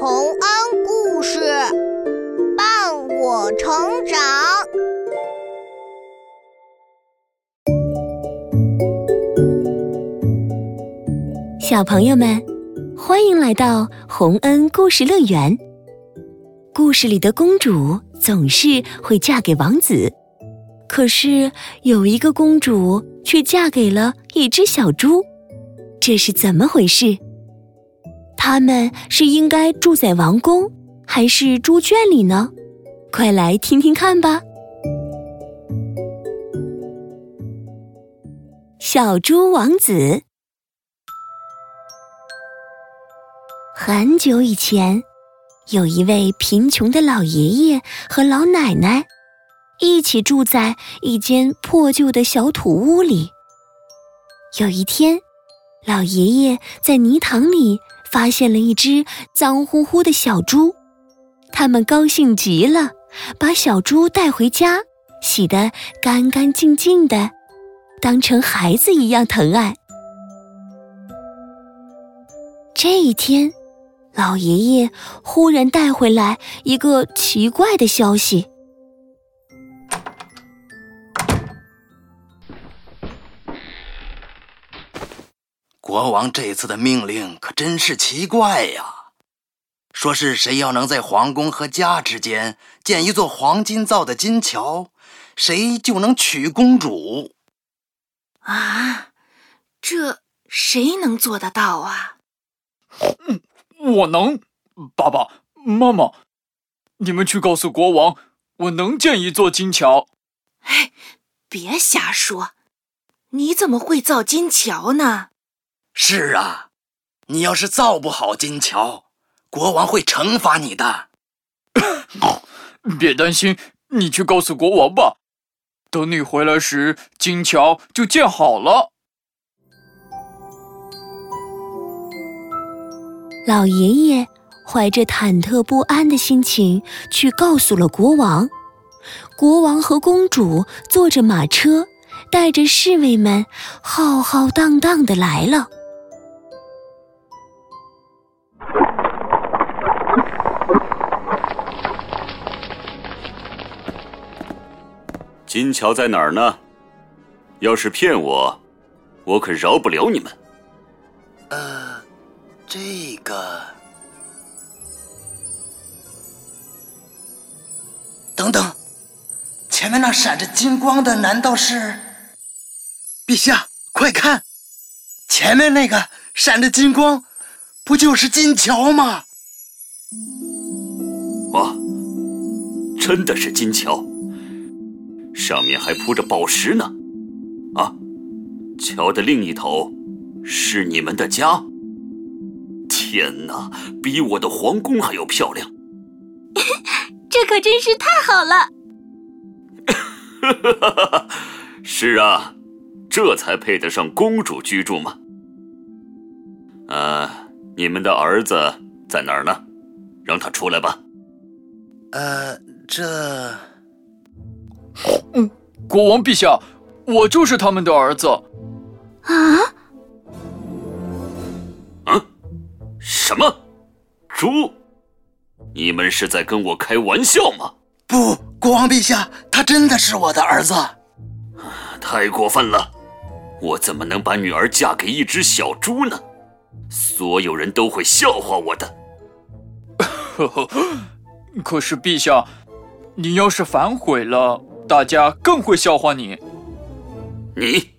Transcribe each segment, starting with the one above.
洪恩故事伴我成长。小朋友们，欢迎来到洪恩故事乐园。故事里的公主总是会嫁给王子，可是有一个公主却嫁给了一只小猪，这是怎么回事？他们是应该住在王宫，还是猪圈里呢？快来听听看吧！小猪王子。很久以前，有一位贫穷的老爷爷和老奶奶一起住在一间破旧的小土屋里。有一天，老爷爷在泥塘里。发现了一只脏乎乎的小猪，他们高兴极了，把小猪带回家，洗得干干净净的，当成孩子一样疼爱。这一天，老爷爷忽然带回来一个奇怪的消息。国王这次的命令可真是奇怪呀！说是谁要能在皇宫和家之间建一座黄金造的金桥，谁就能娶公主。啊，这谁能做得到啊？嗯，我能。爸爸妈妈，你们去告诉国王，我能建一座金桥。哎，别瞎说！你怎么会造金桥呢？是啊，你要是造不好金桥，国王会惩罚你的。别担心，你去告诉国王吧。等你回来时，金桥就建好了。老爷爷怀着忐忑不安的心情去告诉了国王。国王和公主坐着马车，带着侍卫们，浩浩荡荡的来了。金桥在哪儿呢？要是骗我，我可饶不了你们。呃，这个……等等，前面那闪着金光的，难道是？陛下，快看，前面那个闪着金光，不就是金桥吗？哇，真的是金桥！上面还铺着宝石呢，啊！桥的另一头是你们的家。天哪，比我的皇宫还要漂亮！这可真是太好了！是啊，这才配得上公主居住嘛。呃，你们的儿子在哪儿呢？让他出来吧。呃，这。嗯，国王陛下，我就是他们的儿子。啊？嗯？什么？猪？你们是在跟我开玩笑吗？不，国王陛下，他真的是我的儿子。太过分了！我怎么能把女儿嫁给一只小猪呢？所有人都会笑话我的。呵呵，可是陛下，你要是反悔了。大家更会笑话你。你，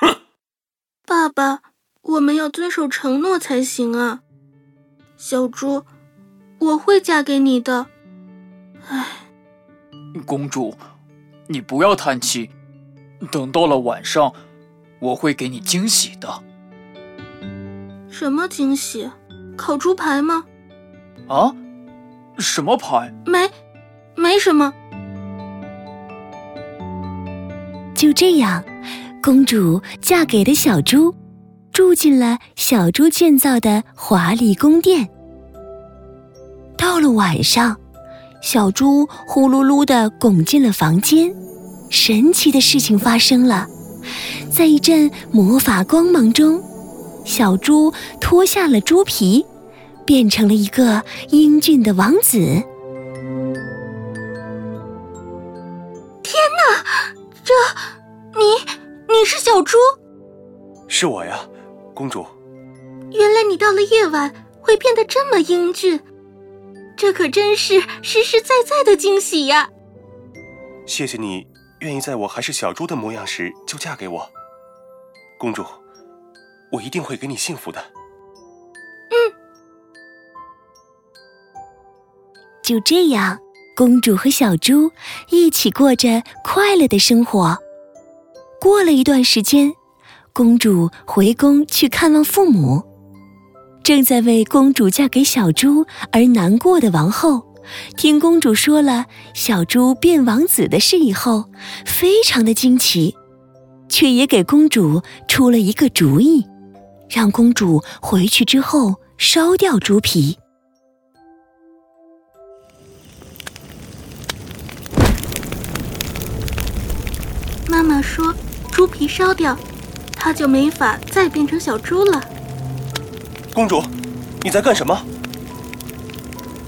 哼！爸爸，我们要遵守承诺才行啊。小猪，我会嫁给你的。唉，公主，你不要叹气。等到了晚上，我会给你惊喜的。什么惊喜？烤猪排吗？啊？什么牌？没，没什么。就这样，公主嫁给了小猪，住进了小猪建造的华丽宫殿。到了晚上，小猪呼噜噜的拱进了房间，神奇的事情发生了，在一阵魔法光芒中，小猪脱下了猪皮，变成了一个英俊的王子。小猪？是我呀，公主。原来你到了夜晚会变得这么英俊，这可真是实实在在的惊喜呀！谢谢你愿意在我还是小猪的模样时就嫁给我，公主，我一定会给你幸福的。嗯。就这样，公主和小猪一起过着快乐的生活。过了一段时间，公主回宫去看望父母。正在为公主嫁给小猪而难过的王后，听公主说了小猪变王子的事以后，非常的惊奇，却也给公主出了一个主意，让公主回去之后烧掉猪皮。妈妈说，猪皮烧掉，它就没法再变成小猪了。公主，你在干什么？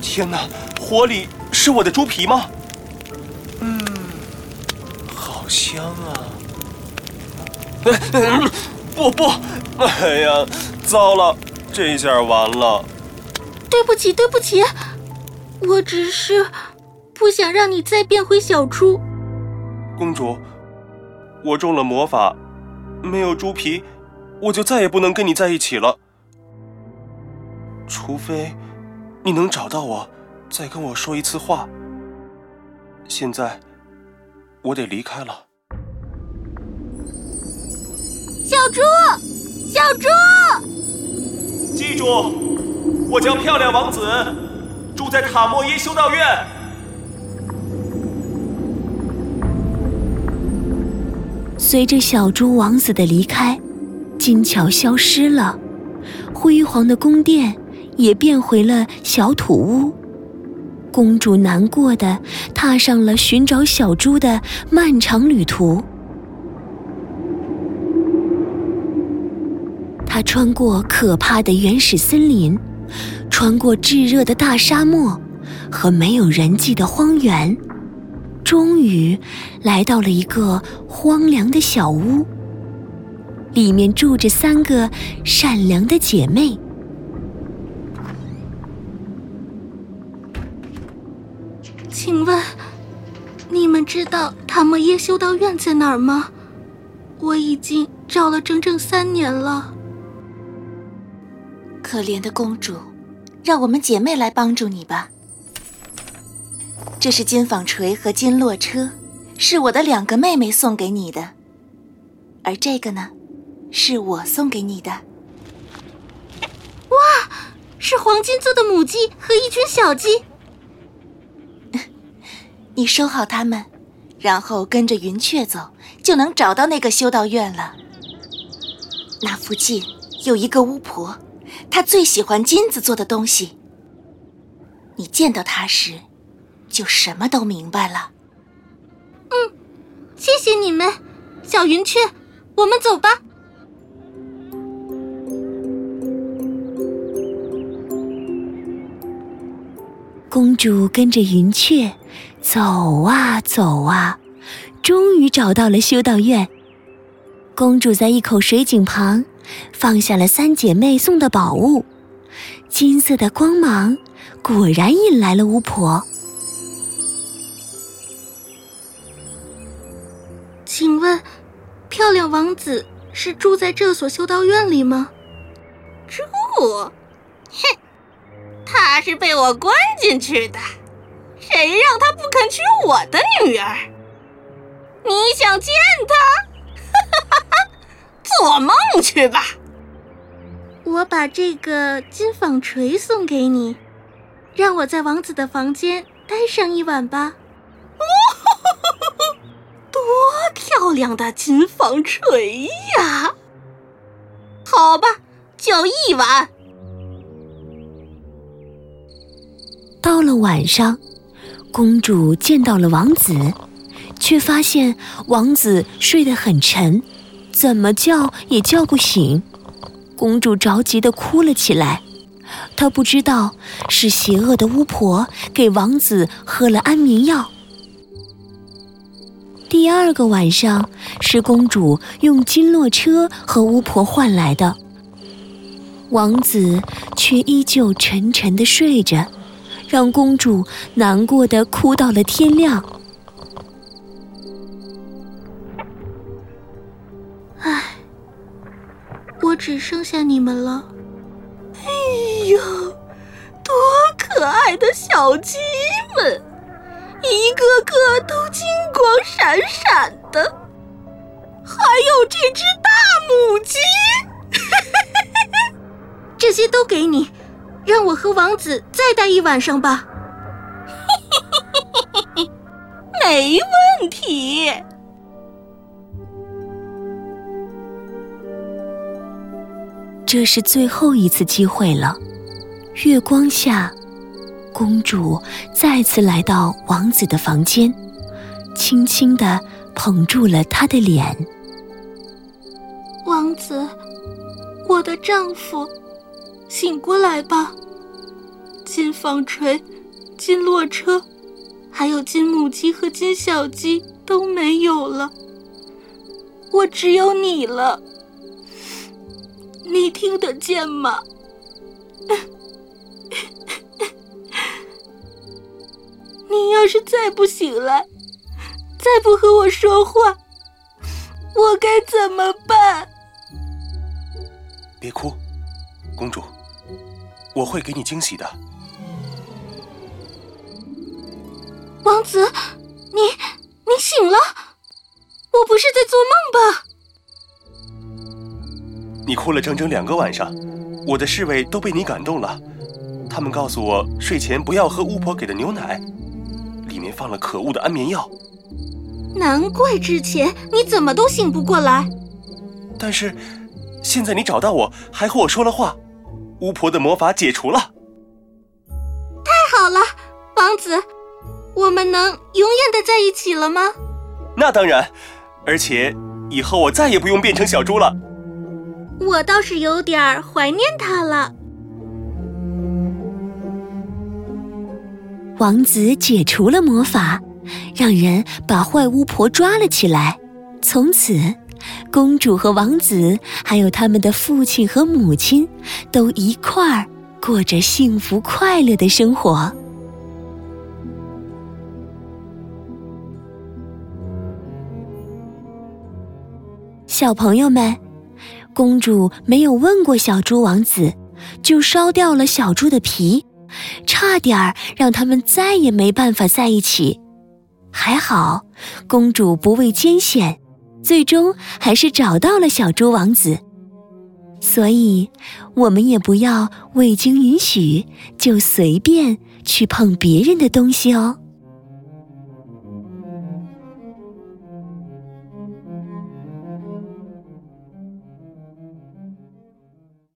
天哪，火里是我的猪皮吗？嗯，好香啊！不不，哎呀，糟了，这下完了！对不起，对不起，我只是不想让你再变回小猪。公主，我中了魔法，没有猪皮，我就再也不能跟你在一起了。除非你能找到我，再跟我说一次话。现在我得离开了。小猪，小猪，记住，我叫漂亮王子，住在塔莫耶修道院。随着小猪王子的离开，金桥消失了，辉煌的宫殿。也变回了小土屋，公主难过的踏上了寻找小猪的漫长旅途。她穿过可怕的原始森林，穿过炙热的大沙漠和没有人迹的荒原，终于来到了一个荒凉的小屋，里面住着三个善良的姐妹。请问，你们知道塔莫耶修道院在哪儿吗？我已经找了整整三年了。可怜的公主，让我们姐妹来帮助你吧。这是金纺锤和金络车，是我的两个妹妹送给你的。而这个呢，是我送给你的。哇，是黄金做的母鸡和一群小鸡。你收好它们，然后跟着云雀走，就能找到那个修道院了。那附近有一个巫婆，她最喜欢金子做的东西。你见到她时，就什么都明白了。嗯，谢谢你们，小云雀，我们走吧。公主跟着云雀。走啊走啊，终于找到了修道院。公主在一口水井旁放下了三姐妹送的宝物，金色的光芒果然引来了巫婆。请问，漂亮王子是住在这所修道院里吗？住？哼，他是被我关进去的。谁让他不肯娶我的女儿？你想见他？哈哈哈做梦去吧！我把这个金纺锤送给你，让我在王子的房间待上一晚吧。哦，多漂亮的金纺锤呀！好吧，就一晚。到了晚上。公主见到了王子，却发现王子睡得很沉，怎么叫也叫不醒。公主着急的哭了起来，她不知道是邪恶的巫婆给王子喝了安眠药。第二个晚上是公主用金络车和巫婆换来的，王子却依旧沉沉的睡着，让公主难过的哭到了天亮。唉，我只剩下你们了。哎呦，多可爱的小鸡们，一个个都金光闪闪的，还有这只大母鸡，这些都给你，让我和王子再待一晚上吧。没问题。这是最后一次机会了。月光下，公主再次来到王子的房间，轻轻地捧住了他的脸。王子，我的丈夫，醒过来吧！金纺锤、金络车，还有金母鸡和金小鸡都没有了，我只有你了。你听得见吗？你要是再不醒来，再不和我说话，我该怎么办？别哭，公主，我会给你惊喜的。王子，你你醒了？我不是在做梦吧？你哭了整整两个晚上，我的侍卫都被你感动了。他们告诉我，睡前不要喝巫婆给的牛奶，里面放了可恶的安眠药。难怪之前你怎么都醒不过来。但是，现在你找到我，还和我说了话，巫婆的魔法解除了。太好了，王子，我们能永远的在一起了吗？那当然，而且以后我再也不用变成小猪了。我倒是有点怀念他了。王子解除了魔法，让人把坏巫婆抓了起来。从此，公主和王子，还有他们的父亲和母亲，都一块儿过着幸福快乐的生活。小朋友们。公主没有问过小猪王子，就烧掉了小猪的皮，差点儿让他们再也没办法在一起。还好，公主不畏艰险，最终还是找到了小猪王子。所以，我们也不要未经允许就随便去碰别人的东西哦。